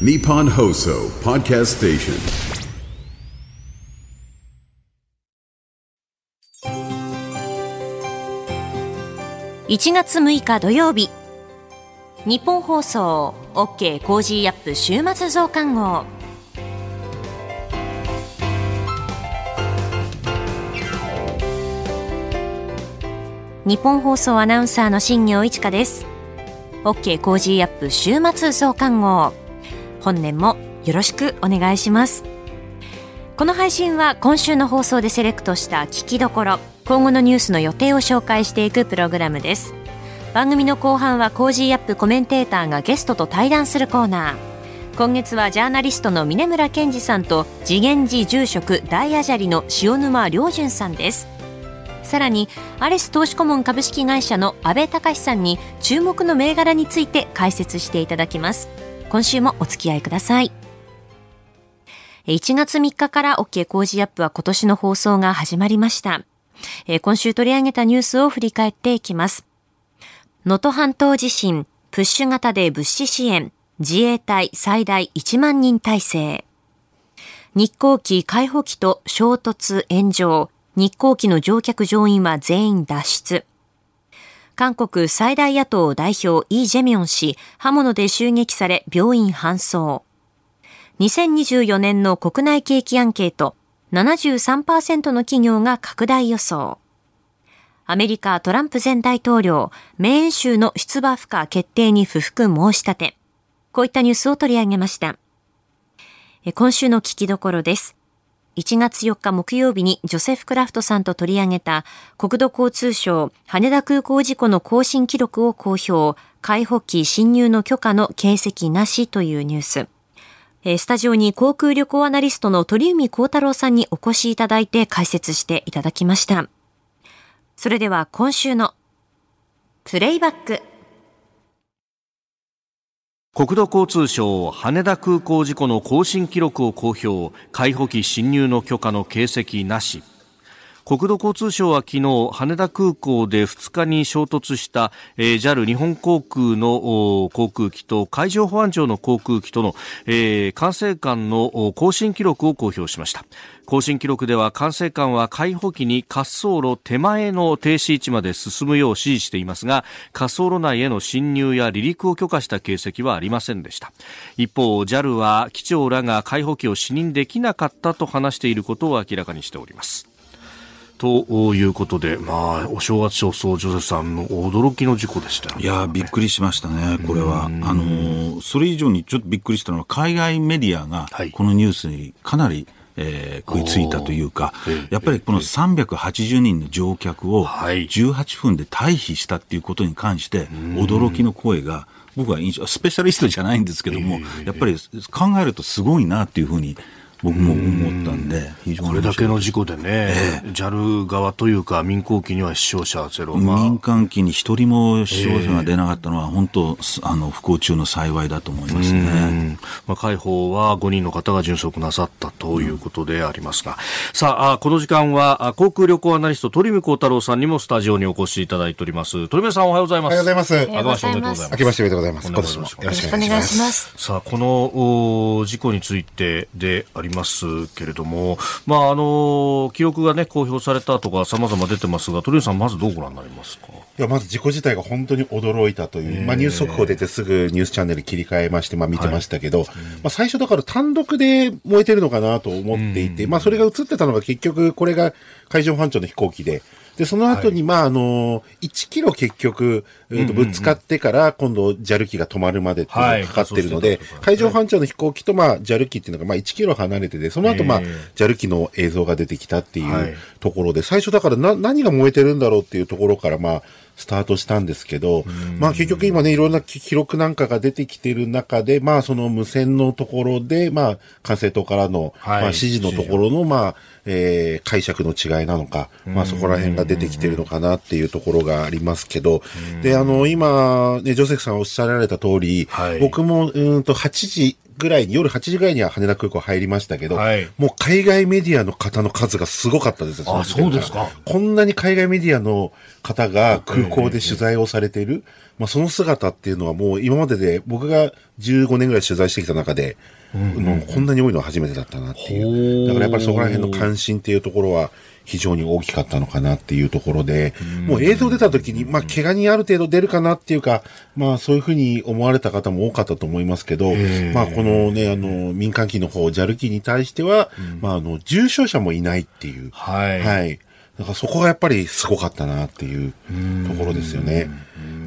Nippon Hoso Podcast Station. 1月6日土曜日日本放送 OK コージーアップ週末増刊号日本放送アナウンサーの新業一華です OK コージーアップ週末増刊号本年もよろしくお願いします。この配信は今週の放送でセレクトした聞きどころ今後のニュースの予定を紹介していくプログラムです。番組の後半は Cozy up コメンテーターがゲストと対談するコーナー。今月はジャーナリストの峯村健司さんと慈眼寺住職大阿闍梨の塩沼亮潤さんです。さらにアレス投資顧問株式会社の阿部隆さんに注目の銘柄について解説していただきます。今週もお付き合いください。1月3日から OK 工事アップは今年の放送が始まりました。今週取り上げたニュースを振り返っていきます。能登半島地震プッシュ型で物資支援自衛隊最大1万人体制。日航機海保機と衝突炎上。日航機の乗客乗員は全員脱出。韓国最大野党代表イ・ジェミョン氏、刃物で襲撃され病院搬送。2024年の国内景気アンケート、73%の企業が拡大予想。アメリカトランプ前大統領、メーン州の出馬不可決定に不服申し立て。こういったニュースを取り上げました。今週の聞きどころです。1月4日木曜日にジョセフ・クラフトさんと取り上げた国土交通省羽田空港事故の更新記録を公表、海保機侵入の許可の形跡なしというニュース。スタジオに航空旅行アナリストの鳥海幸太郎さんにお越しいただいて解説していただきました。それでは今週のプレイバック。国土交通省羽田空港事故の更新記録を公表海保機侵入の許可の形跡なし。国土交通省は昨日羽田空港で2日に衝突した、えー、JAL 日本航空の航空機と海上保安庁の航空機との、えー、管制官の更新記録を公表しました。更新記録では管制官は海保機に滑走路手前の停止位置まで進むよう指示していますが滑走路内への侵入や離陸を許可した形跡はありませんでした。一方 JAL は機長らが海保機を視認できなかったと話していることを明らかにしております。ということで、まあ、お正月早々、ジョゼフさんの驚きの事故でしたよ、ね、いやびっくりしましたね、これは。あのそれ以上にちょっとびっくりしたのは、海外メディアがこのニュースにかなり、えー、食いついたというか、やっぱりこの380人の乗客を18分で退避したっていうことに関して、驚きの声が、僕はスペシャリストじゃないんですけども、やっぱり考えるとすごいなっていうふうに僕も思ったんで、非常にこれだけの事故でね、ええ、JAL 側というか、民航機には死傷者ゼロ、まあ、民間機に一人も死傷者が出なかったのは、本当、あの不幸中の幸いだと思いますね、まあ、海保は5人の方が殉職なさったということでありますが、うん、さあ、この時間は航空旅行アナリスト、鳥海幸太郎さんにもスタジオにお越しいただいております。鳥海さん、おはようございます。おはようございます。あけましておめでとうございます。明けましておめでとうございます。今年もよろしくお願いします。さあ、この事故についてでありますけれどども、まあ、あの記録が、ね、公表されたとか、さまざま出てますが、鳥海さん、まずどうご覧になりますか？いやまず事故自体が本当に驚いたという、まあ、ニュース速報出てすぐニュースチャンネル切り替えまして、まあ、見てましたけど、はい、まあ、最初だから単独で燃えてるのかなと思っていて、まあ、それが映ってたのが結局、これが海上保安庁の飛行機で、で、その後に、まあ、あの、1キロ結局、えとぶつかってから、今度、JAL 機が止まるまでっていうのがかかってるので、海上保安庁の飛行機と、まあ、JAL 機っていうのが、まあ、1キロ離れてて、その後、まあ、JAL 機の映像が出てきたっていうところで、最初だからな、何が燃えてるんだろうっていうところから、まあ、スタートしたんですけど、まあ結局今ね、いろんな記録なんかが出てきてる中で、まあその無線のところで、まあ管制塔からの、まあ指示のところの、まあ、えー、解釈の違いなのか、まあそこら辺が出てきてるのかなっていうところがありますけど、で、あの、今、ね、ジョセフさんおっしゃられた通り、はい、僕も、うんと8時、ぐらいに、夜8時ぐらいには羽田空港入りましたけど、はい、もう海外メディアの方の数がすごかったですあ、そうですか。こんなに海外メディアの方が空港で取材をされている。まあ、その姿っていうのはもう今までで僕が15年ぐらい取材してきた中で、もうこんなに多いのは初めてだったなっていう。だからやっぱりそこら辺の関心っていうところは非常に大きかったのかなっていうところで、もう映像出た時に、まあ、怪我にある程度出るかなっていうか、まあ、そういうふうに思われた方も多かったと思いますけど、まあ、このね、あの、民間機の方、JAL 機に対しては、まあ、あの、重症者もいないっていう。はい。はい。だからそこがやっぱりすごかったなっていうところですよね。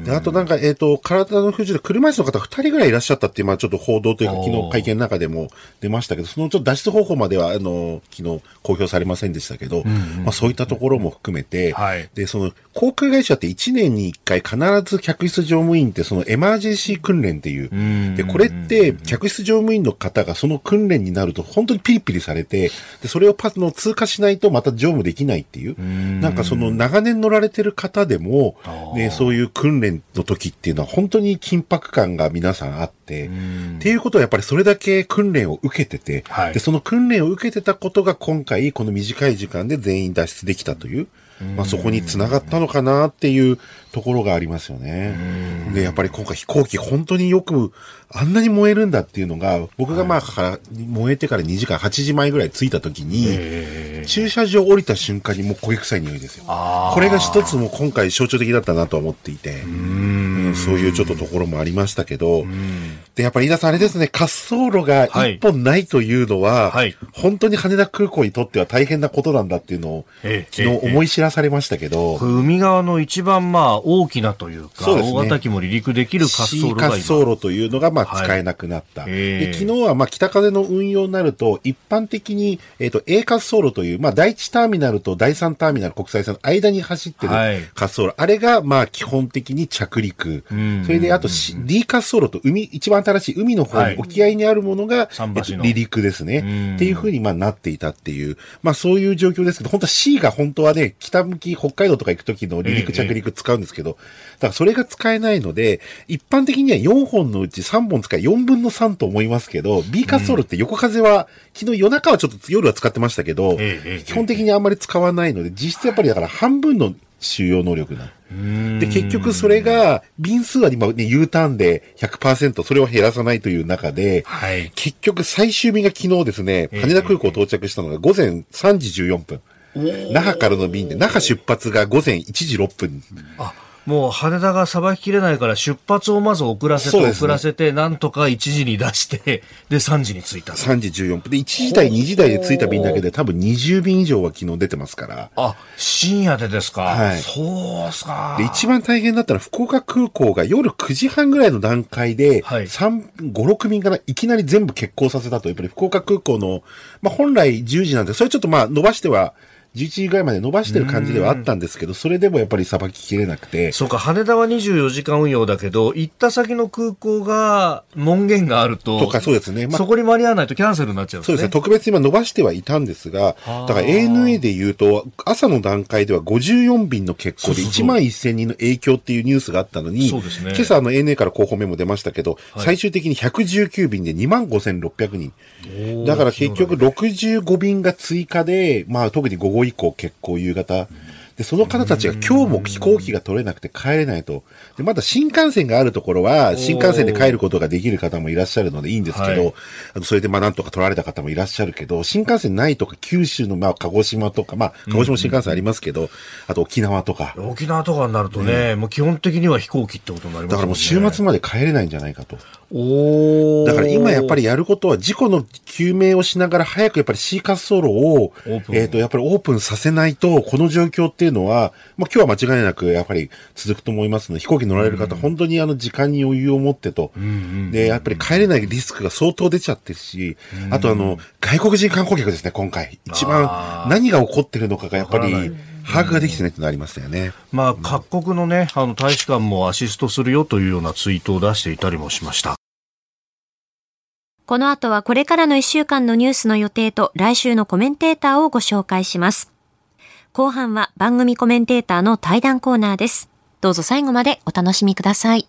で、あとなんか、えっ、と、体の不自由で車椅子の方二人ぐらいいらっしゃったっていう、まあちょっと報道というか昨日会見の中でも出ましたけど、そのちょっと脱出方法までは、あの、昨日公表されませんでしたけど、まあそういったところも含めて、はい。で、その、航空会社って1年に1回必ず客室乗務員ってそのエマージェンシー訓練っていう、で、これって客室乗務員の方がその訓練になると本当にピリピリされて、で、それをパスの通過しないとまた乗務できないっていう、なんかその長年乗られてる方でも、ね、そういう訓練の時っていうのは本当に緊迫感が皆さんあって、っていうことはやっぱりそれだけ訓練を受けてて、はいで、その訓練を受けてたことが今回この短い時間で全員脱出できたという、まあそこにつながったのかなっていうところがありますよね。で、やっぱり今回飛行機本当によくあんなに燃えるんだっていうのが、僕がまあから燃えてから2時間8時前ぐらい着いた時に、駐車場降りた瞬間にもう焦げ臭い匂いですよ。これが一つも今回象徴的だったなと思っていて、うん。そういうちょっとところもありましたけど、で、やっぱり飯田さんあれですね、滑走路が一本ないというのは、はい。本当に羽田空港にとっては大変なことなんだっていうのを、ええ昨日思い知らされましたけど、海側の一番まあ大きなというか、そうね。大型機も離陸できる滑走路が今。滑走路というのが、まあ、はい。使えなくなった。ええ。で、昨日は、まあ、北風の運用になると、一般的に、えっ、と、A 滑走路という、まあ、第一ターミナルと第三ターミナル国際線の間に走ってるはい。滑走路。あれが、まあ、基本的に着陸。ん。それで、あと、D 滑走路と海、一番新しい海の方はい。に、沖合にあるものが、えっと離陸ですね。ん。っていうふうに、まあ、なっていたっていう、まあ、そういう状況ですけど、本当は C が本当はね、北向き、北海道とか行く時の離陸ええ着陸使うんですけど、だからそれが使えないので、一般的には4本のうち3本使い4分の3と思いますけど、B 滑走路って横風は、昨日夜中はちょっと夜は使ってましたけど、基本的にあんまり使わないので、実質やっぱりだから半分の収容能力な。で、結局それが、便数は今ね、U ターンで100%、それを減らさないという中で、はい。結局最終便が昨日ですね、羽田空港到着したのが午前3時14分。那覇からの便で、那覇出発が午前1時6分。あ、もう羽田がさばききれないから出発をまず遅らせてね遅らせて、なんとか1時に出して、で3時に着いたと。3時14分。で、1時台、2時台で着いた便だけで多分20便以上は昨日出てますから。あ、深夜でですか？はいそうっすか。で、一番大変だったのは福岡空港が夜9時半ぐらいの段階で、はい3、5、6便からいきなり全部欠航させたと、やっぱり福岡空港の、まあ本来10時なんで、それちょっとまあ伸ばしては、11時ぐらいまで伸ばしてる感じではあったんですけど、それでもやっぱりさばききれなくて、そうか、羽田は24時間運用だけど、行った先の空港が門限があると、とかそうですね。まあそこに間に合わないとキャンセルになっちゃうんですね。そうですね。特別に今伸ばしてはいたんですが、だから ANA で言うと、朝の段階では54便の欠航でそうそうそう1万1000人の影響っていうニュースがあったのに、そうですね今朝あの ANA から広報メモ出ましたけど、最終的に119便で2万5600人。だから結局65便が追加で、まあ特に午後以降結構夕方。で、その方たちが今日も飛行機が取れなくて帰れないと。で、まだ新幹線があるところは、新幹線で帰ることができる方もいらっしゃるのでいいんですけど、はい。あのそれでまあなんとか取られた方もいらっしゃるけど、新幹線ないとか九州のまあ鹿児島とか、まあ鹿児島新幹線ありますけど、あと沖縄とか、沖縄とかになるとね、もう基本的には飛行機ってことになりますだからもう週末まで帰れないんじゃないかと。だから今やっぱりやることは事故の究明をしながら早くやっぱり C 滑走路を、オープン。えっ、と、やっぱりオープンさせないと、この状況っていうのは、まあ今日は間違いなくやっぱり続くと思いますので、飛行機乗られる方、本当にあの時間に余裕を持ってと、で、やっぱり帰れないリスクが相当出ちゃってるし、あとあの、外国人観光客ですね、今回。一番何が起こってるのかがやっぱり把握ができてないってなりましたよね。まあ、各国のね、あの、大使館もアシストするよというようなツイートを出していたりもしました。この後はこれからの1週間のニュースの予定と来週のコメンテーターをご紹介します。後半は番組コメンテーターの対談コーナーです。どうぞ最後までお楽しみください。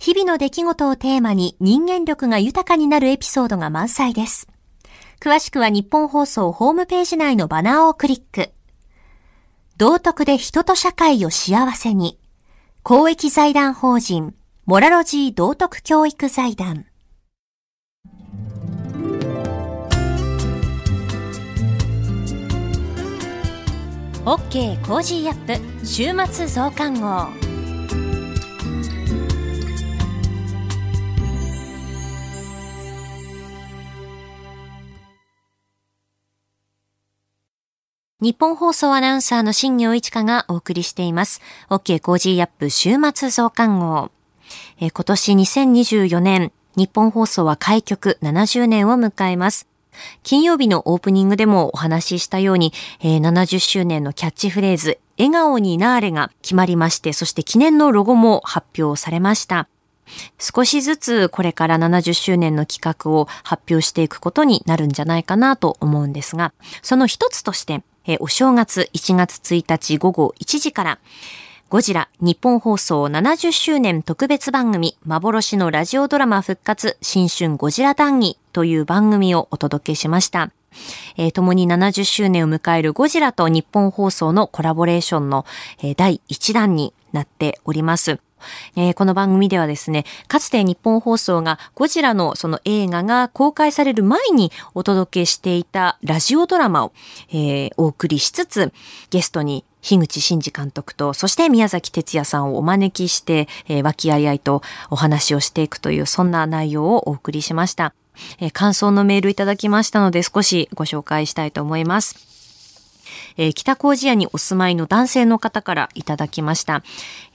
日々の出来事をテーマに人間力が豊かになるエピソードが満載です。詳しくは日本放送ホームページ内のバナーをクリック。道徳で人と社会を幸せに。公益財団法人、モラロジー道徳教育財団。OK コージーアップ週末増刊号。日本放送アナウンサーの新業一華がお送りしています。OK コージーアップ週末増刊号。え、今年2024年、日本放送は開局70年を迎えます。金曜日のオープニングでもお話ししたように、えー、70周年のキャッチフレーズ、笑顔になーれが決まりまして、そして記念のロゴも発表されました。少しずつこれから70周年の企画を発表していくことになるんじゃないかなと思うんですが、その一つとしてえお正月1月1日午後1時から、ゴジラ日本放送70周年特別番組幻のラジオドラマ復活新春ゴジラ談義という番組をお届けしました。えー、共に70周年を迎えるゴジラと日本放送のコラボレーションの、えー、第1弾になっております。えー、この番組ではですね、かつて日本放送がゴジラのその映画が公開される前にお届けしていたラジオドラマを、えー、お送りしつつ、ゲストに樋口真嗣監督と、そして宮崎哲也さんをお招きして、えー、和気あいあいとお話をしていくという、そんな内容をお送りしました。え、感想のメールいただきましたので、少しご紹介したいと思います。えー、北工事屋にお住まいの男性の方からいただきました、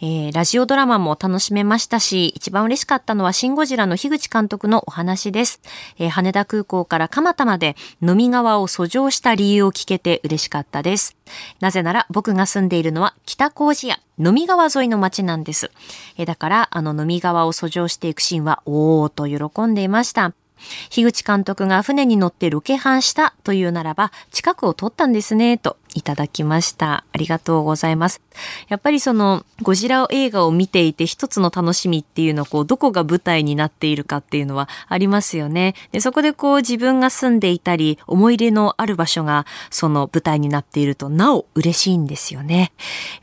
えー、ラジオドラマも楽しめましたし、一番嬉しかったのはシンゴジラの樋口監督のお話です。えー、羽田空港から蒲田まで飲み川を遡上した理由を聞けて嬉しかったです。なぜなら僕が住んでいるのは北工事屋、飲み川沿いの町なんです。えだから、あの飲み川を遡上していくシーンは、おーと喜んでいました。樋口監督が船に乗ってロケハンしたというならば、近くを撮ったんですね、といただきました。ありがとうございます。やっぱりその、ゴジラ映画を見ていて一つの楽しみっていうのは、こう、どこが舞台になっているかっていうのはありますよね。で、そこでこう、自分が住んでいたり、思い入れのある場所が、その舞台になっていると、なお嬉しいんですよね。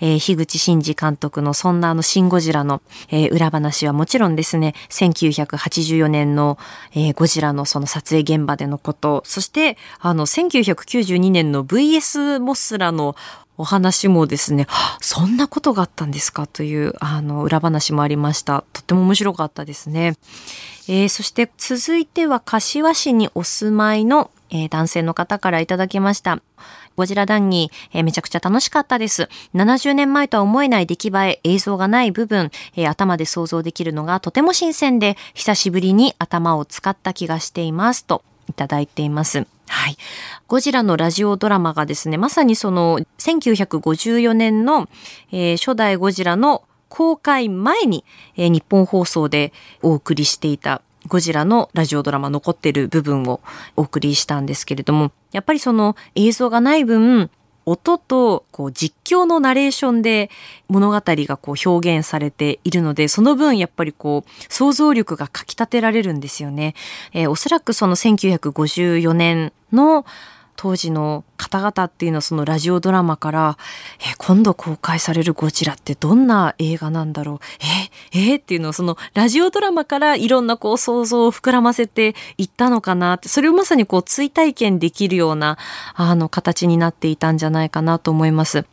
えー、樋口真嗣監督のそんなあの、シン・ゴジラの、えー、裏話はもちろんですね、1984年の、えー、ゴジラのその撮影現場でのこと、そして、あの、1992年の VS モススラのお話もですね、そんなことがあったんですかという、あの、裏話もありました。とっても面白かったですね。えー、そして続いては柏市にお住まいの、えー、男性の方からいただきました。ゴジラ談義、えー、めちゃくちゃ楽しかったです。70年前とは思えない出来栄え、映像がない部分、えー、頭で想像できるのがとても新鮮で、久しぶりに頭を使った気がしています。といただいています。はい。ゴジラのラジオドラマがですね、まさにその1954年の、えー、初代ゴジラの公開前に、えー、日本放送でお送りしていたゴジラのラジオドラマ残ってる部分をお送りしたんですけれども、やっぱりその映像がない分、音とこう実況のナレーションで物語がこう表現されているので、その分やっぱりこう想像力がかき立てられるんですよね。えー、おそらくその1954年の当時の方々っていうのはそのラジオドラマから、え今度公開されるゴジラってどんな映画なんだろうええー、っていうのをそのラジオドラマからいろんなこう想像を膨らませていったのかなって、それをまさにこう追体験できるようなあの形になっていたんじゃないかなと思います。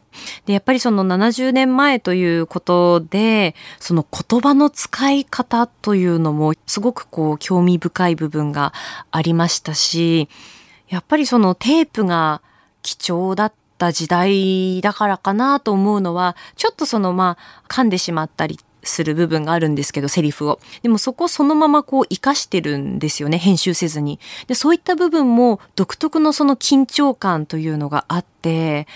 で、やっぱりその70年前ということで、その言葉の使い方というのもすごくこう興味深い部分がありましたし、やっぱりそのテープが貴重だった時代だからかなと思うのは、ちょっとそのまあ噛んでしまったりする部分があるんですけど、セリフを。でもそこそのままこう活かしてるんですよね、編集せずに。で、そういった部分も独特のその緊張感というのがあって、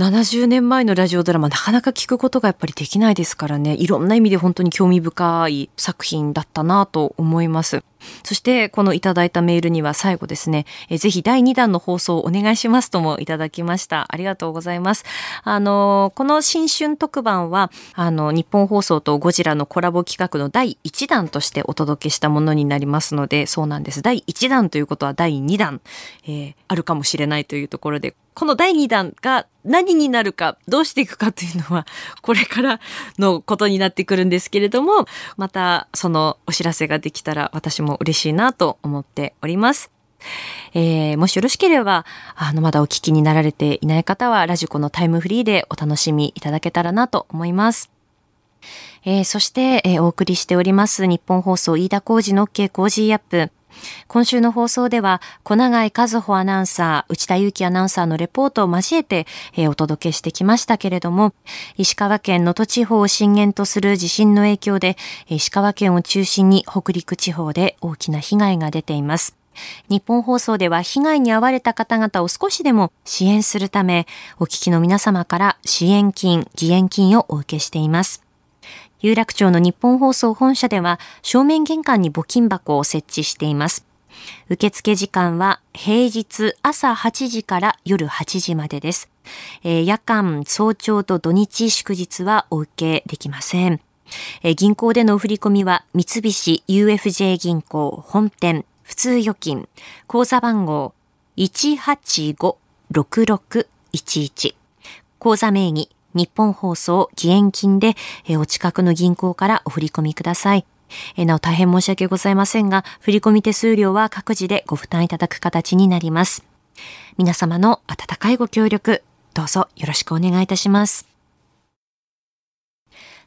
70年前のラジオドラマなかなか聞くことがやっぱりできないですからねいろんな意味で本当に興味深い作品だったなと思いますそしてこのいただいたメールには最後ですねえぜひ第2弾の放送をお願いしますともいただきました。ありがとうございます。あのこの新春特番はあの日本放送とゴジラのコラボ企画の第1弾としてお届けしたものになりますのでそうなんです。第1弾ということは第2弾、えー、あるかもしれないというところでこの第2弾が何になるか、どうしていくかというのは、これからのことになってくるんですけれども、またそのお知らせができたら私もも嬉しいなと思っております。えー、もしよろしければ、あの、まだお聞きになられていない方は、ラジコのタイムフリーでお楽しみいただけたらなと思います。えー、そして、えー、お送りしております、日本放送飯田工事の OK 工事アップ。今週の放送では、小永井和穂アナウンサー、内田祐樹アナウンサーのレポートを交えて、えー、お届けしてきましたけれども、石川県能登地方を震源とする地震の影響で、石川県を中心に北陸地方で大きな被害が出ています。日本放送では被害に遭われた方々を少しでも支援するため、お聞きの皆様から支援金、義援金をお受けしています。有楽町の日本放送本社では正面玄関に募金箱を設置しています。受付時間は平日朝8時から夜8時までです。えー、夜間、早朝と土日祝日はお受けできません。えー、銀行での振り込みは三菱 UFJ 銀行本店普通預金口座番号185-6611口座名義日本放送義援金で、お近くの銀行からお振り込みください。なお大変申し訳ございませんが、振込手数料は各自でご負担いただく形になります。皆様の温かいご協力、どうぞよろしくお願いいたします。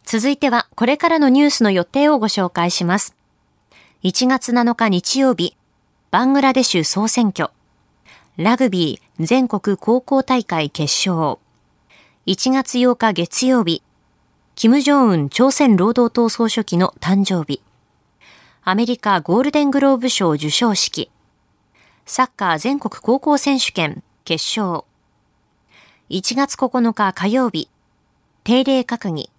続いては、これからのニュースの予定をご紹介します。1月7日日曜日、バングラデシュ総選挙、ラグビー全国高校大会決勝、1月8日月曜日、金正恩朝鮮労働党総書記の誕生日、アメリカゴールデングローブ賞授賞式、サッカー全国高校選手権決勝、1月9日火曜日、定例閣議、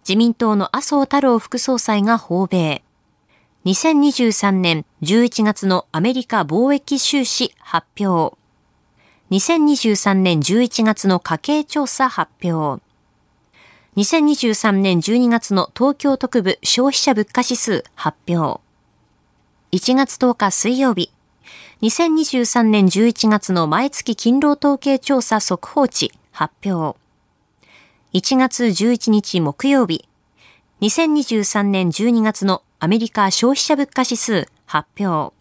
自民党の麻生太郎副総裁が訪米、2023年11月のアメリカ貿易収支発表、2023年11月の家計調査発表。2023年12月の東京特部消費者物価指数発表。1月10日水曜日。2023年11月の毎月勤労統計調査速報値発表。1月11日木曜日。2023年12月のアメリカ消費者物価指数発表。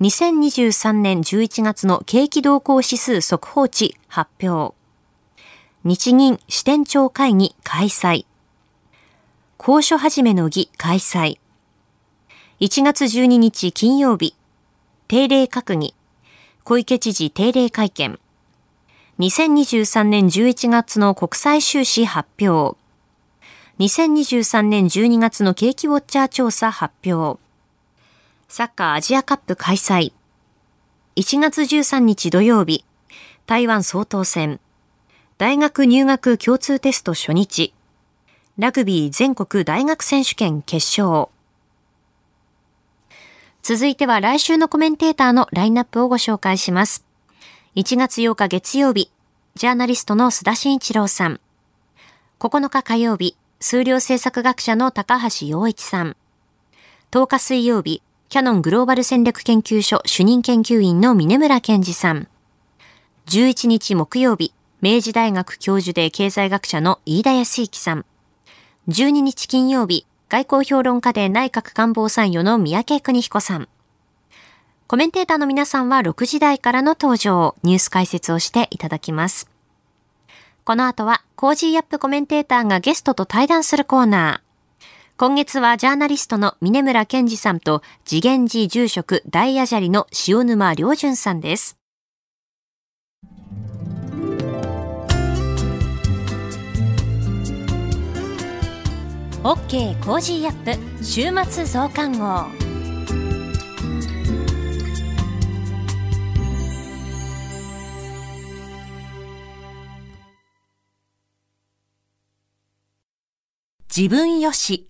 2023年11月の景気動向指数速報値発表。日銀支店長会議開催。交渉始めの儀開催。1月12日金曜日。定例閣議。小池知事定例会見。2023年11月の国際収支発表。2023年12月の景気ウォッチャー調査発表。サッカーアジアカップ開催。1月13日土曜日、台湾総統選。大学入学共通テスト初日。ラグビー全国大学選手権決勝。続いては来週のコメンテーターのラインナップをご紹介します。1月8日月曜日、ジャーナリストの須田慎一郎さん。9日火曜日、数量政策学者の高橋洋一さん。10日水曜日、キヤノングローバル戦略研究所主任研究員の峯村健司さん。11日木曜日、明治大学教授で経済学者の飯田康之さん。12日金曜日、外交評論家で内閣官房参与の三宅邦彦さん。コメンテーターの皆さんは6時台からの登場、ニュース解説をしていただきます。この後は、 Cozy up コメンテーターがゲストと対談するコーナー。今月はジャーナリストの峯村健司さんと慈眼寺住職大阿闍梨の塩沼亮潤さんです。OK Cozy up 週末増刊号自分よし、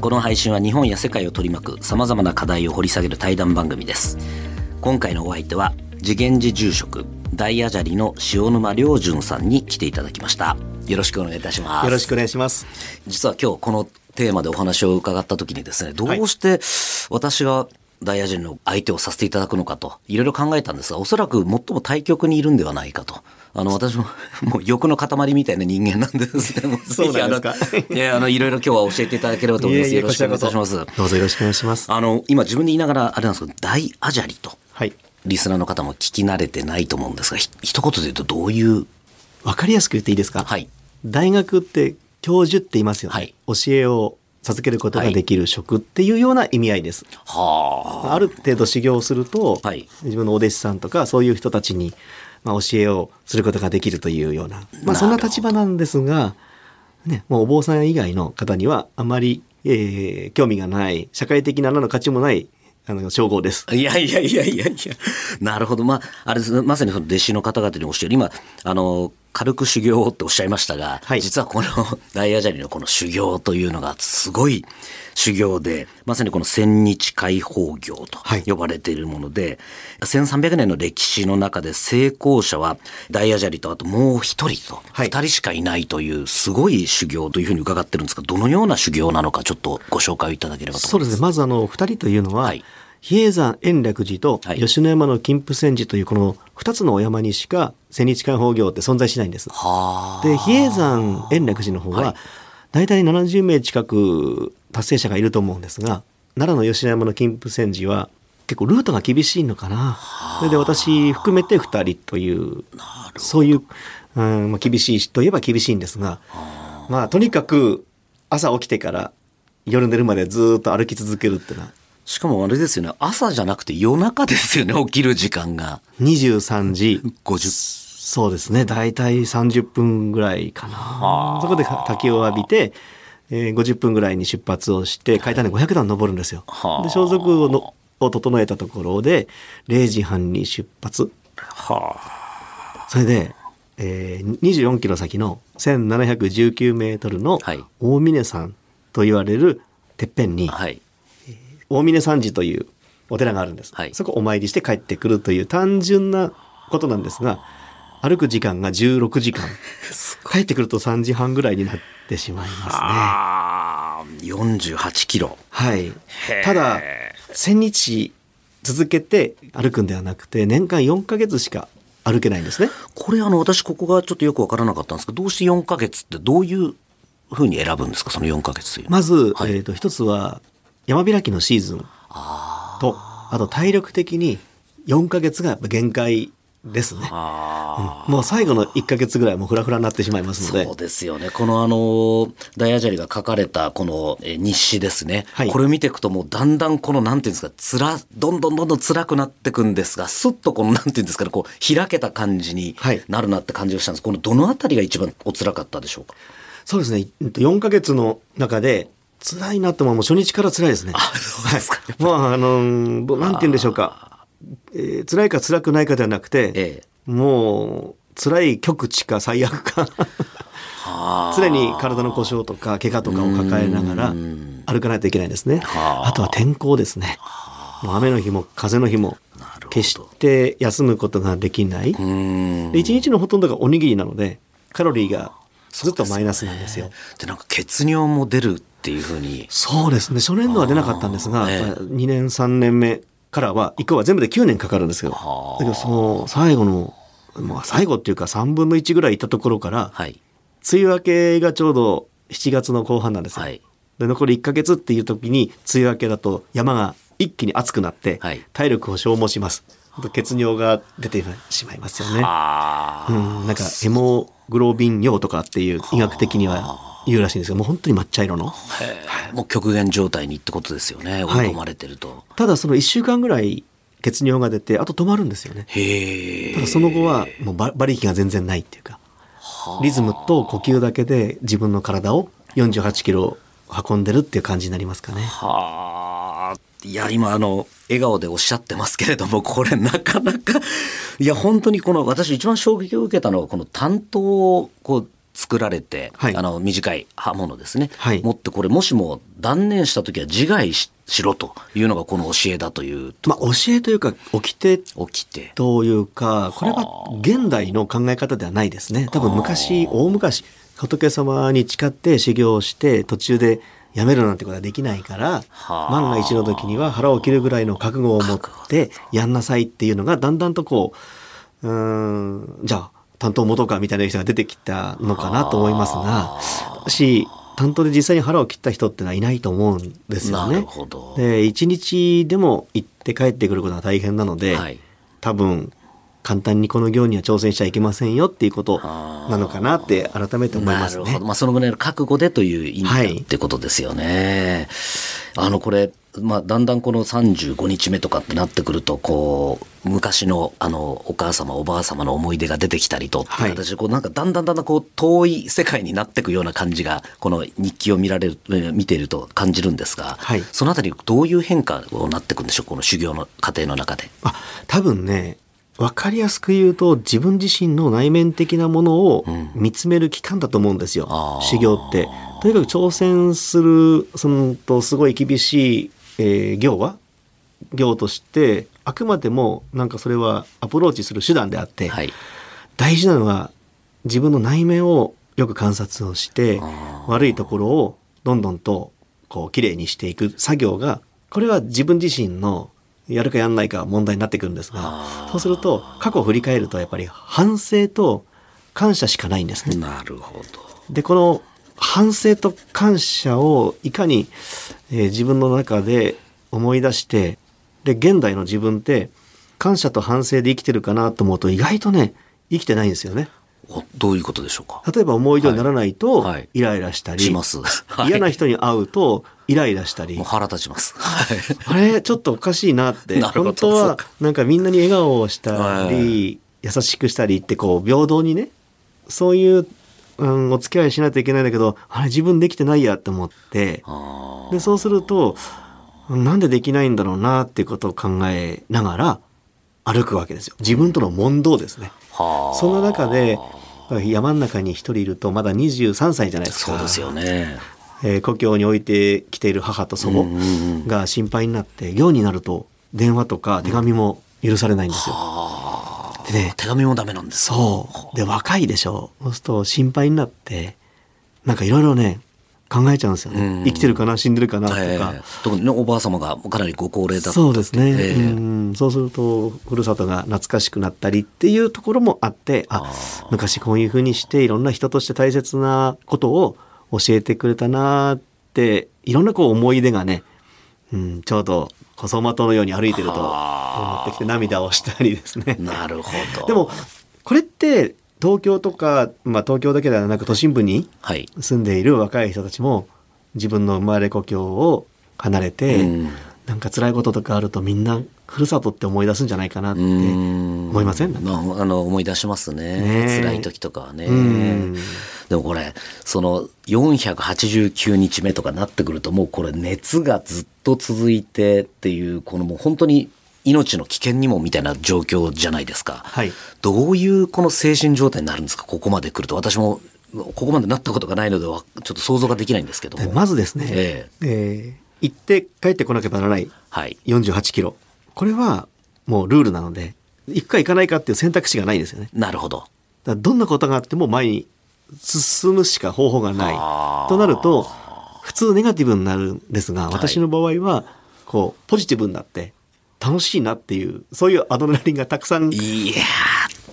この配信は日本や世界を取り巻く様々な課題を掘り下げる対談番組です。今回のお相手は次元寺住職大アジャリの塩沼良純さんに来ていただきました。よろしくお願いいたします。よろしくお願いします。実は今日このテーマでお話を伺った時にですねどうして私が大アジャリの相手をさせていただくのかといろいろ考えたんですがおそらく最も対極にいるんではないかとあの、私も、もう欲の塊みたいな人間なんですね。そうなんですか？いや、あの、いろいろ今日は教えていただければと思います。よろしくお願いいたします。どうぞよろしくお願いします。あの、今自分で言いながら、あれなんですけど、大アジャリと。はい。リスナーの方も聞き慣れてないと思うんですが、ひ一言で言うとどういうわかりやすく言っていいですか？はい。大学って教授って言いますよね。はい教えを授けることができる職っていうような意味合いです。はある程度修行をすると、はい自分のお弟子さんとかそういう人たちに、まあ、教えをすることができるというような、まあ、そんな立場なんですが、ね、もうお坊さん以外の方にはあまり、えー興味がない社会的な何の価値もないあの称号です。あ。いやいやいやいやいや。なるほど。まあ、あれまさにその弟子の方々に教える。今、あの、軽く修行っておっしゃいましたが、はい実はこの 大アジャリのこの修行というのがすごい修行で、まさにこの千日解放業とはい呼ばれているもので、1300年の歴史の中で成功者は大アジャリとあともう一人とはい二人しかいないというすごい修行というふうに伺ってるんですが、どのような修行なのかちょっとご紹介いただければと思います。そうですね。まずあの、二人というのは、はい比叡山延暦寺とはい吉野山の金峰山寺というこの二つのお山にしか千日解放業って存在しないんです。はあ。で、比叡山延暦寺の方はいは、大体70名近く達成者がいると思うんですが、奈良の吉野山の金峰山寺は結構ルートが厳しいのかな。それで私含めて二人という、そういう、うんまあ、厳しいといえば厳しいんですが、まあとにかく朝起きてから夜寝るまでずっと歩き続けるっていうのは、しかもあれですよね、朝じゃなくて夜中ですよね、起きる時間が。23時、50そうですね、大体30分ぐらいかな。そこで滝を浴びて、えー50分ぐらいに出発をして、階段で500段登るんですよ。はあで、装束をのを整えたところで、0時半に出発。それで、えー24キロ先の1719メートルのはい大峰山と言われるてっぺんに、はい。大峰山寺というお寺があるんです、はい。そこお参りして帰ってくるという単純なことなんですが歩く時間が16時間。帰ってくると3時半ぐらいになってしまいますね。ああ、48キロ。はい。ただ1000日続けて歩くんではなくて年間4ヶ月しか歩けないんですね。これあの、私ここがちょっとよくわからなかったんですけど、どうして4ヶ月ってどういうふうに選ぶんですか、その4ヶ月というのは。まず、はい。えー、と一つは山開きのシーズン。とあと体力的に4ヶ月がやっぱ限界ですね。あもう最後の1ヶ月ぐらいはもうフラフラになってしまいますので。そうですよね。このあの、大アジャリが書かれたこのえー日誌ですね。はい。これを見ていくともうだんだんこのなんていうんですか、つら、どんどんどんどん辛くなっていくんですが、すっとこのなんていうんですかね、こう開けた感じにはい。なるなって感じがしたんです。このどのあたりが一番お辛かったでしょうか？そうですね。4ヶ月の中で、辛いなってもう初日から辛いですね。そうですか。はい。まあ、あのー、なんて言うんでしょうか。えー辛いか辛くないかではなくて、ええもう、辛い極地か最悪か。常に体の故障とか怪我とかを抱えながら歩かないといけないんですね。あとは天候ですね。もう雨の日も風の日も決して休むことができない。で一日のほとんどがおにぎりなのでカロリーがずっとマイナスなんですよ。でなんか血尿も出るっていうふうに。そうですね。初年度は出なかったんですが、あーええ。2年3年目からは以降は全部で9年かかるんですけどはあ。だけどその最後の、まあ、最後っていうか3分の1ぐらいいったところからはい。梅雨明けがちょうど7月の後半なんですよ。はい。で残り1ヶ月っていう時に梅雨明けだと山が一気に熱くなってはい。体力を消耗します。血尿が出てしまいますよね。うん、なんかヘモグロビン尿とかっていう医学的には言うらしいんですけどもう本当に抹茶色の。もう極限状態にってことですよね追いはい込まれてると、ただその1週間ぐらい血尿が出てあと止まるんですよね。へえただその後はもう馬馬力が全然ないっていうかリズムと呼吸だけで自分の体を48キロ運んでるっていう感じになりますかね。はあ。いや、今、あの、笑顔でおっしゃってますけれども、これなかなか、いや、本当にこの、私一番衝撃を受けたのは、この担当を、こう、作られて、はい。あの、短い刃物ですね。はい。持って、これ、もしも断念した時は自害ししろというのがこの教えだという、まあ教えというか掟起きて。というかこれは現代の考え方ではないですね。多分昔大昔仏様に誓って修行をして途中でやめるなんてことはできないからはあ。万が一の時には腹を切るぐらいの覚悟を持ってやんなさいっていうのがだんだんとこううーんじゃあ担当を持とうかみたいな人が出てきたのかなと思いますが私担当で実際に腹を切った人ってのはいないと思うんですよね。で一日でも行って帰ってくることが大変なので、はい。多分簡単にこの行には挑戦しちゃいけませんよっていうことなのかなって改めて思いますねなるほど。。まあ、そのぐらいの覚悟でという意味だはいってことですよね。あの、これ、まあ、だんだんこの35日目とかってなってくると、こう、昔の、あの、お母様、おばあ様の思い出が出てきたりと、っていう形で、こう、なんか、だんだんだんだん、こう、遠い世界になっていくような感じが、この日記を見られる、えー見ていると感じるんですが、はいそのあたり、どういう変化をなっていくんでしょう、この修行の過程の中で？あ多分ね分かりやすく言うと自分自身の内面的なものを見つめる期間だと思うんですよ、あー。修行って。とにかく挑戦するそのとすごい厳しい、えー行は？行としてあくまでもなんかそれはアプローチする手段であって、はい。大事なのは自分の内面をよく観察をして悪いところをどんどんとこう綺麗にしていく作業がこれは自分自身のやるかやんないかは問題になってくるんですがそうすると過去を振り返るとやっぱり反省と感謝しかないんですね。なるほど。でこの反省と感謝をいかに、えー自分の中で思い出してで現代の自分って感謝と反省で生きてるかなと思うと意外とね生きてないんですよね。おどういうことでしょうか？例えば思い出にならないとイライラしたり、します。はい嫌な人に会うとイライラしたり、腹立ちます。はい。あれちょっとおかしいなって 本当はなんかみんなに笑顔をしたはり優しくしたりってこう平等にねそういう、うん、お付き合いしないといけないんだけどあれ自分できてないやって思ってあでそうするとなんでできないんだろうなっていうことを考えながら歩くわけですよ自分との問答ですね。ーはあその中で山の中に一人いるとまだ23歳じゃないですか。そうですよね。えー故郷に置いてきている母と祖母が心配になって行になると電話とか手紙も許されないんですよ。でね手紙もダメなんです。そうで若いでしょそうすると心配になってなんかいろいろね考えちゃうんですよね。生きてるかな死んでるかなとか。ええ特にねおばあ様がかなりご高齢だったそうですね、ええうんそうするとふるさとが懐かしくなったりっていうところもあってあ昔こういうふうにしていろんな人として大切なことを教えてくれたなっていろんなこう思い出がね、うん、ちょうど小走馬灯のように歩いてると思ってきて涙をしたりですね。なるほど。でもこれって東京とか、まあ、東京だけではなく都心部にはい。住んでいる若い人たちも自分の生まれ故郷を離れて、うん。なんか辛いこととかあるとみんなふるさとって思い出すんじゃないかなってうん。思いません？まあ、あの思い出しますね。ねえ。辛い時とかはね。うん。でもこれその489日目とかなってくるともうこれ熱がずっと続いてっていうこのもう本当に命の危険にもみたいな状況じゃないですか、はいどういうこの精神状態になるんですか？ここまで来ると私もここまでなったことがないのではちょっと想像ができないんですけども。まずですね、ええー行って帰ってこなければならないはい。48キロ。これはもうルールなので、行くか行かないかっていう選択肢がないですよね。なるほど。どんなことがあっても前に進むしか方法がない。となると、普通ネガティブになるんですが、私の場合は、こう、ポジティブになって、楽しいなっていう、そういうアドレナリンがたくさん、いや。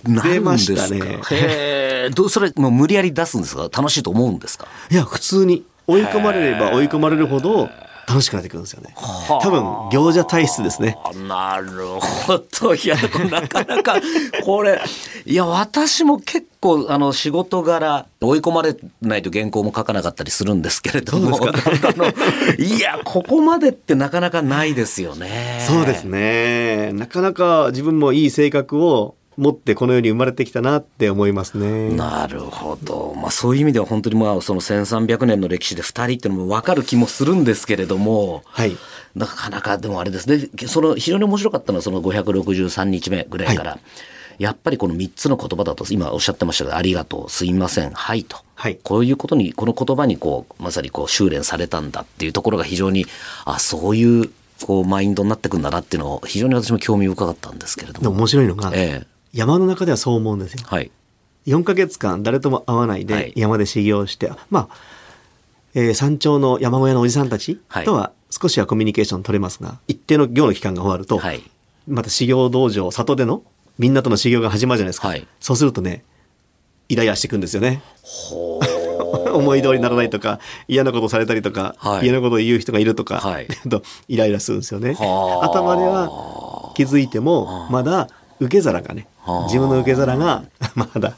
出ましたね。へー。どうそれもう無理やり出すんですか？楽しいと思うんですか？いや、普通に追い込まれれば追い込まれるほど楽しくなってくるんですよね。多分、行者体質ですね。あなるほど。いや、なかなか、これ、いや、私も結構、あの、仕事柄、追い込まれないと原稿も書かなかったりするんですけれども、いや、ここまでってなかなかないですよね。そうですね。なかなか自分もいい性格を持ってこの世に生まれてきたなって思いますね。なるほど。まあそういう意味では本当にまあその1300年の歴史で2人っていうのも分かる気もするんですけれども、はい。なかなかでもあれですね。その非常に面白かったのはその563日目ぐらいから、やっぱりこの3つの言葉だと今おっしゃってましたけど、ありがとう、すいません、はいと。はいこういうことに、この言葉にこう、まさにこう修練されたんだっていうところが非常に、あ、そういうこうマインドになってくんだなっていうのを非常に私も興味深かったんですけれども。面白いのが、ええ山の中ではそう思うんですよ。はい。4ヶ月間誰とも会わないはいで山で修行して、まあ、えー山頂の山小屋のおじさんたちはいとは少しはコミュニケーション取れますが、一定の行の期間が終わると、はいまた修行道場、里でのみんなとの修行が始まるじゃないですか。はいそうするとね、イライラしてくんですよね。ほ 思い通りにならないとか、嫌なことされたりとか、はい嫌なことを言う人がいるとか、はい とイライラするんですよね。はあ頭では気づいても、まだ受け皿がね、はあ自分の受け皿が まだ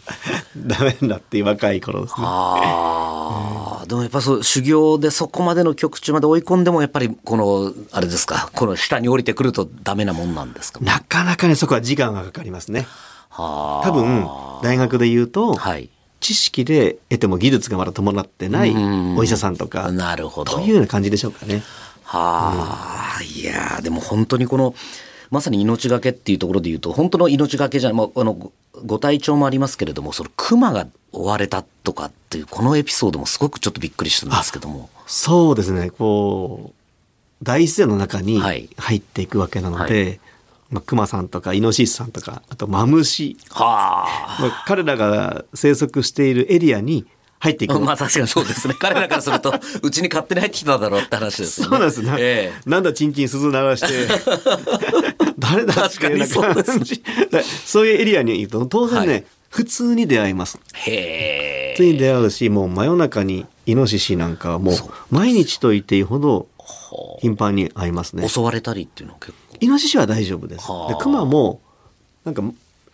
ダメだっていう若い頃ですね。ああ、でもやっぱそう修行でそこまでの極地まで追い込んでもやっぱりこのあれですかこの下に降りてくるとダメなもんなんですか？なかなかね、そこは時間がかかりますね。はあ多分、大学で言うと、はい。知識で得ても技術がまだ伴ってないうんお医者さんとか、なるほど。というような感じでしょうかね。はあ、いやーでも本当にこのまさに命がけっていうところで言うと本当の命がけじゃない、まあ、あのごご体調もありますけれどもその熊が追われたとかっていうこのエピソードもすごくちょっとびっくりしたんですけども。そうですね、こう、大自然の中にはい。入っていくわけなので、まあ、熊さんとかイノシシさんとか、あとマムシ、はまあ、彼らが生息しているエリアに入っていくあまあ確かにそうですね。彼らからするとうちに勝手に入ってきただろうって話ですよね。そうなんですね。ええ。なんだチンチン鈴鳴らして、誰だっていうような確かにそうです感じ。だそういうエリアにいると当然ね、はい。普通に出会います。へえ。普通に出会うし、もう真夜中にイノシシなんかはもう毎日と言っていいほど頻繁に会いますね。襲われたりっていうのは結構。イノシシは大丈夫です。はあ。で、クマも、なんか、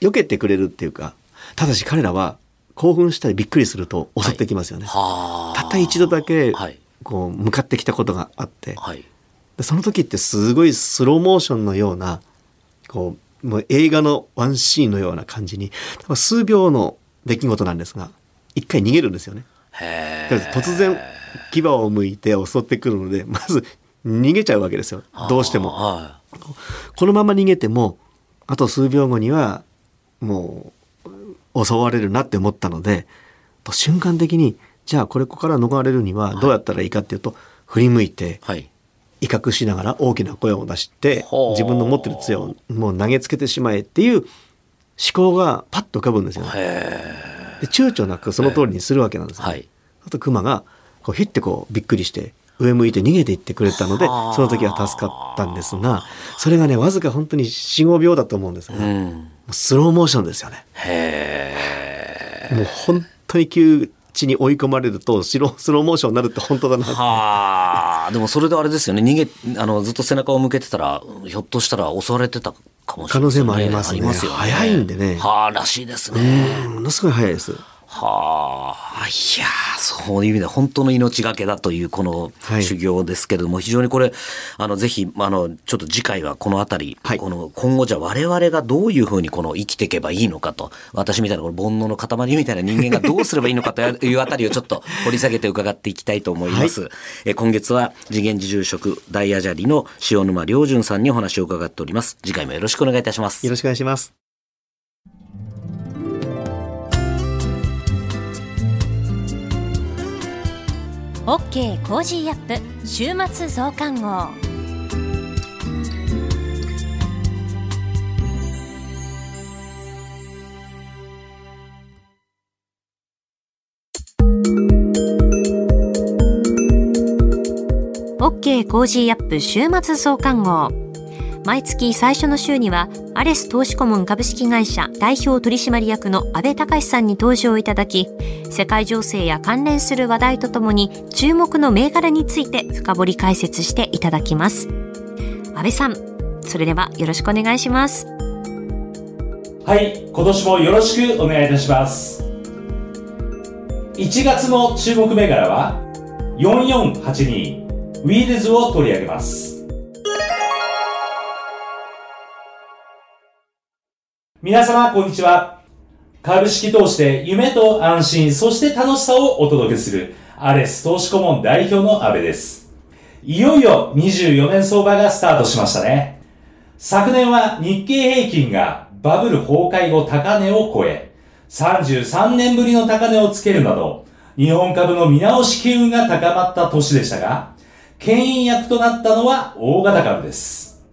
避けてくれるっていうか、ただし彼らは興奮したりびっくりすると襲ってきますよね。はあたった一度だけはい、こう、向かってきたことがあって、はいでその時ってすごいスローモーションのような、こう、もう映画のワンシーンのような感じに、多分数秒の出来事なんですが、一回逃げるんですよね。突然牙を向いて襲ってくるので、まず逃げちゃうわけですよ。どうしても。はこのまま逃げても、あと数秒後には、もう、襲われるなって思ったので、と瞬間的に、じゃあこれここから逃れるにはどうやったらいいかっていうと、振り向いて、いはい。威嚇しながら大きな声を出して自分の持ってる杖をもう投げつけてしまえっていう思考がパッと浮かぶんですよね。へで躊躇なくその通りにするわけなんですね。はい。あと熊がこうヒッてこうびっくりして上向いて逃げていってくれたのではあ。その時は助かったんですがそれがねわずか本当に45秒だと思うんですが、えうもん。うスローモーションですよね。もう本当に窮地に追い込まれるとスロースローモーションになるって本当だなはあ。でもそれであれですよね。逃げあのずっと背中を向けてたらひょっとしたら襲われてたかもしれない、可能性もありますね。よね。早いんでね。はあらしいですね。うんものすごい早いです。はあいやーそういう意味では本当の命がけだというこのはい修行ですけれども、非常にこれあのぜひあのちょっと次回はこの辺り、はいこの今後じゃあ我々がどういうふうにこの生きていけばいいのかと私みたいなこの煩悩の塊みたいな人間がどうすればいいのかと いうあたりをちょっと掘り下げて伺っていきたいと思います。え今月は慈眼寺住職大阿闍梨の塩沼亮潤さんにお話を伺っております。次回もよろしくお願いいたします。よろしくお願いします。OK Cozy up 週末増刊号。OK Cozy up 週末増刊号。毎月最初の週にはアレス投資顧問株式会社代表取締役の安倍隆さんに登場いただき世界情勢や関連する話題とともに注目の銘柄について深掘り解説していただきます。安倍さんそれではよろしくお願いします。はい今年もよろしくお願いいたします。1月の注目銘柄は4482ウィールズを取り上げます。皆様、こんにちは。株式投資で夢と安心、そして楽しさをお届けする、アレス投資顧問代表の安倍です。いよいよ24年相場がスタートしましたね。昨年は日経平均がバブル崩壊後高値を超え、33年ぶりの高値をつけるなど、日本株の見直し機運が高まった年でしたが、牽引役となったのは大型株です。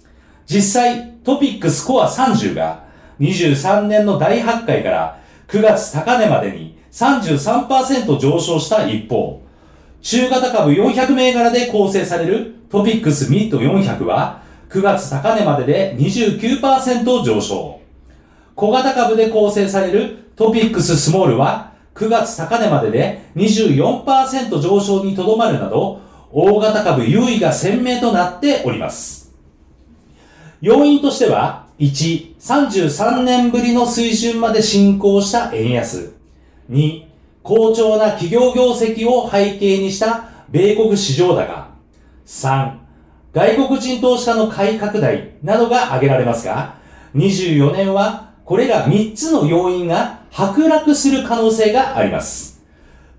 実際、トピックスコア30が23年の大発会から9月高値までに33%上昇した一方、中型株400銘柄で構成されるトピックスミッド400は9月高値までで29%上昇。小型株で構成されるトピックススモールは9月高値までで24%上昇にとどまるなど、大型株優位が鮮明となっております。要因としては、1、33年ぶりの水準まで進行した円安。2、好調な企業業績を背景にした米国市場高。3、外国人投資家の買い拡大などが挙げられますが、24年はこれら3つの要因が剥落する可能性があります。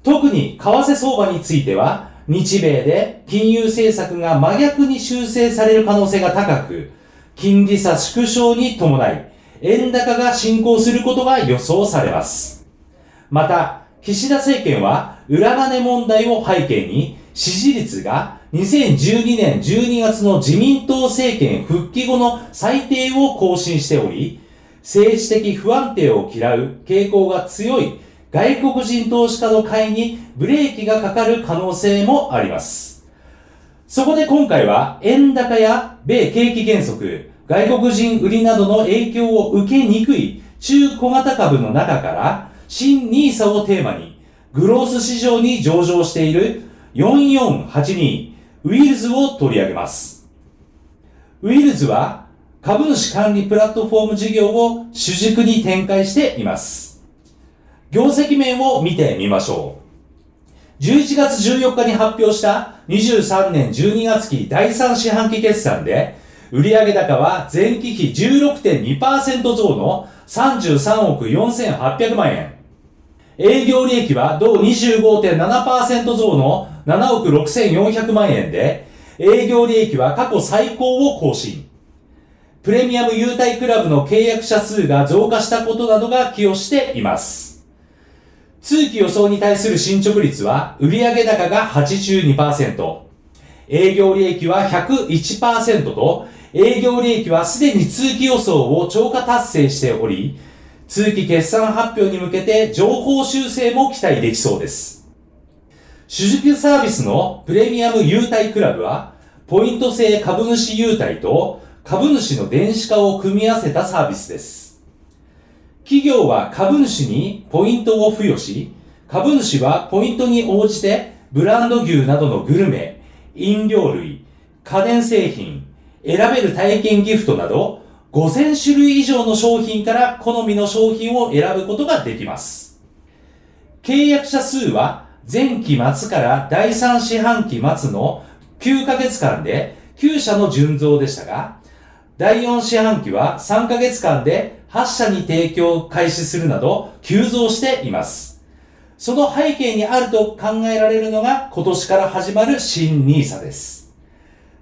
特に為替相場については、日米で金融政策が真逆に修正される可能性が高く、金利差縮小に伴い、円高が進行することが予想されます。また、岸田政権は裏金問題を背景に支持率が2012年12月の自民党政権復帰後の最低を更新しており、政治的不安定を嫌う傾向が強い外国人投資家の買いにブレーキがかかる可能性もあります。そこで今回は円高や米景気減速、外国人売りなどの影響を受けにくい中小型株の中から新 NISA をテーマにグロース市場に上場している4482ウィルズを取り上げます。ウィルズは株主管理プラットフォーム事業を主軸に展開しています。業績面を見てみましょう。11月14日に発表した23年12月期第3四半期決算で、売上高は前期比16.2%増の33億4800万円。営業利益は同25.7%増の7億6400万円で、営業利益は過去最高を更新。プレミアム優待クラブの契約者数が増加したことなどが寄与しています。通期予想に対する進捗率は、売上高が82%、営業利益は101%と、営業利益はすでに通期予想を超過達成しており、通期決算発表に向けて情報修正も期待できそうです。主軸サービスのプレミアム優待クラブは、ポイント制株主優待と株主の電子化を組み合わせたサービスです。企業は株主にポイントを付与し、株主はポイントに応じてブランド牛などのグルメ、飲料類、家電製品、選べる体験ギフトなど5000種類以上の商品から好みの商品を選ぶことができます。契約者数は前期末から第3四半期末の9ヶ月間で9社の純増でしたが、第4四半期は3ヶ月間で8社に提供開始するなど急増しています。その背景にあると考えられるのが今年から始まる新 NISA です。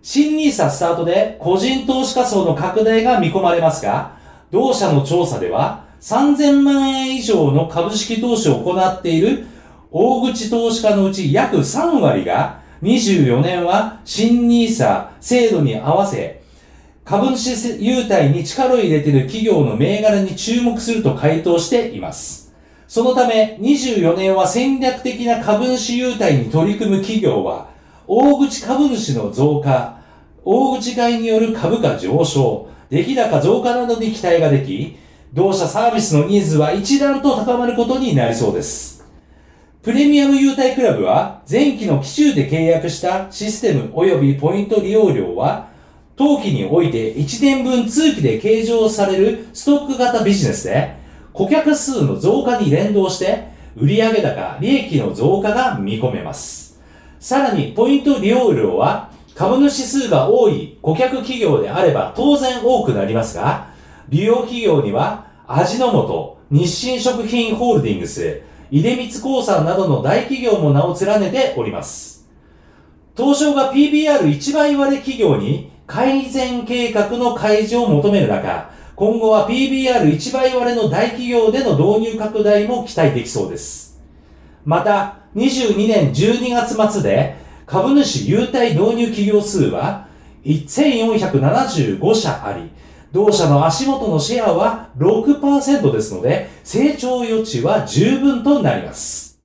新 NISA スタートで個人投資家層の拡大が見込まれますが、同社の調査では3000万円以上の株式投資を行っている大口投資家のうち約3割が24年は新 NISA 制度に合わせ、株主優待に力を入れている企業の銘柄に注目すると回答しています。そのため、24年は戦略的な株主優待に取り組む企業は、大口株主の増加、大口買いによる株価上昇、出来高増加などに期待ができ、同社サービスのニーズは一段と高まることになりそうです。プレミアム優待クラブは前期の期中で契約したシステム及びポイント利用料は当期において1年分通期で計上されるストック型ビジネスで顧客数の増加に連動して売上高、利益の増加が見込めます。さらにポイント利用料は株主数が多い顧客企業であれば当然多くなりますが、利用企業には味の素、日清食品ホールディングス、出光興産などの大企業も名を連ねております。東証が PBR1 倍割れ企業に改善計画の開示を求める中、今後は PBR1 倍割れの大企業での導入拡大も期待できそうです。また、22年12月末で株主優待導入企業数は1475社あり、同社の足元のシェアは6%ですので、成長余地は十分となります。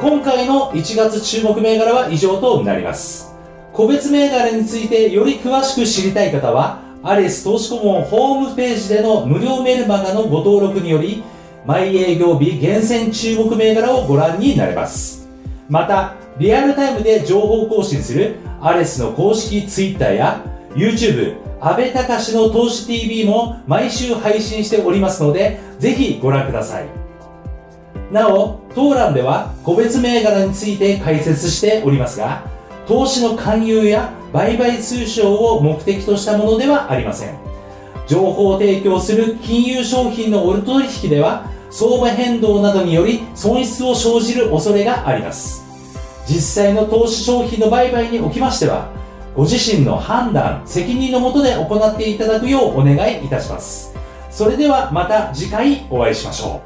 今回の1月注目銘柄は以上となります。個別銘柄についてより詳しく知りたい方は、アレス投資顧問ホームページでの無料メルマガのご登録により、毎営業日厳選注目銘柄をご覧になれます。また、リアルタイムで情報更新するアレスの公式 Twitter や YouTube、安倍隆の投資 TV も毎週配信しておりますので、ぜひご覧ください。なお、当欄では個別銘柄について解説しておりますが、投資の勧誘や売買通商を目的としたものではありません。情報提供する金融商品のオルト取引では、相場変動などにより損失を生じる恐れがあります。実際の投資商品の売買におきましては、ご自身の判断、責任のもとで行っていただくようお願いいたします。それではまた次回お会いしましょ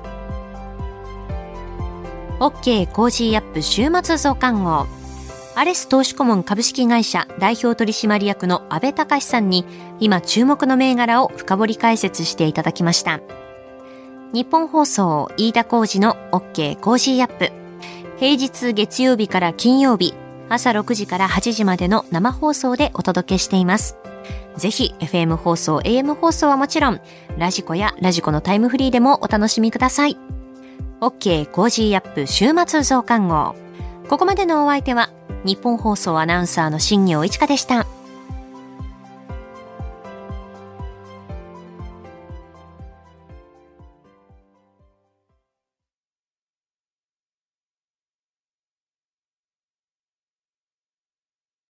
う。OK Cozy up 週末増刊号。アレス投資顧問株式会社代表取締役の安倍隆さんに今注目の銘柄を深掘り解説していただきました。日本放送飯田浩二の OK コージーアップ。平日月曜日から金曜日朝6時から8時までの生放送でお届けしています。ぜひ FM 放送、AM 放送はもちろん、 radiko や radiko のタイムフリーでもお楽しみください。OK Cozy up 週末増刊号。ここまでのお相手は、日本放送アナウンサーの新業一華でした。